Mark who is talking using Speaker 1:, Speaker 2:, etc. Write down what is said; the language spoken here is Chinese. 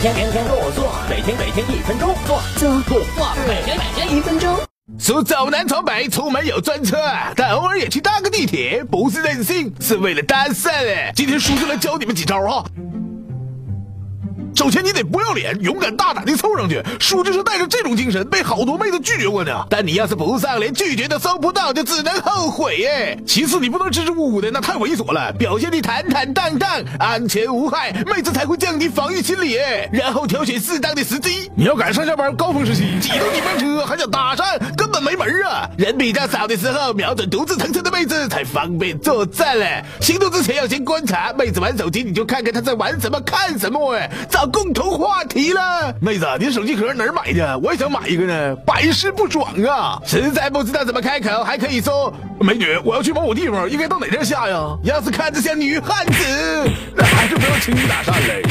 Speaker 1: 天天天跟我做，每天每天一分钟，做
Speaker 2: 做
Speaker 1: 做做，每天每天一分钟。
Speaker 3: 说走南闯北，出门有专车，但偶尔也去搭个地铁，不是任性，是为了搭讪。今天叔就来教你们几招哈。首先，你得不要脸，勇敢大胆的凑上去。叔就是带着这种精神，被好多妹子拒绝过呢。但你要是不上，连拒绝都收不到，就只能后悔哎。其次，你不能支支吾吾的，那太猥琐了。表现的坦坦荡荡，安全无害，妹子才会降低防御心理哎。然后挑选适当的时机，你要赶上下班高峰时期，挤到你班车还想搭讪，人比较少的时候，瞄准独自乘车的妹子才方便作战嘞。行动之前要先观察，妹子玩手机你就看看她在玩什么，看什么哎，找。共同话题了，妹子，你手机壳哪儿买的？我也想买一个呢，百试不爽啊！实在不知道怎么开口，还可以说：“美女，我要去某某地方，应该到哪站下呀？”要是看着像女汉子，那还是不要轻易搭讪了，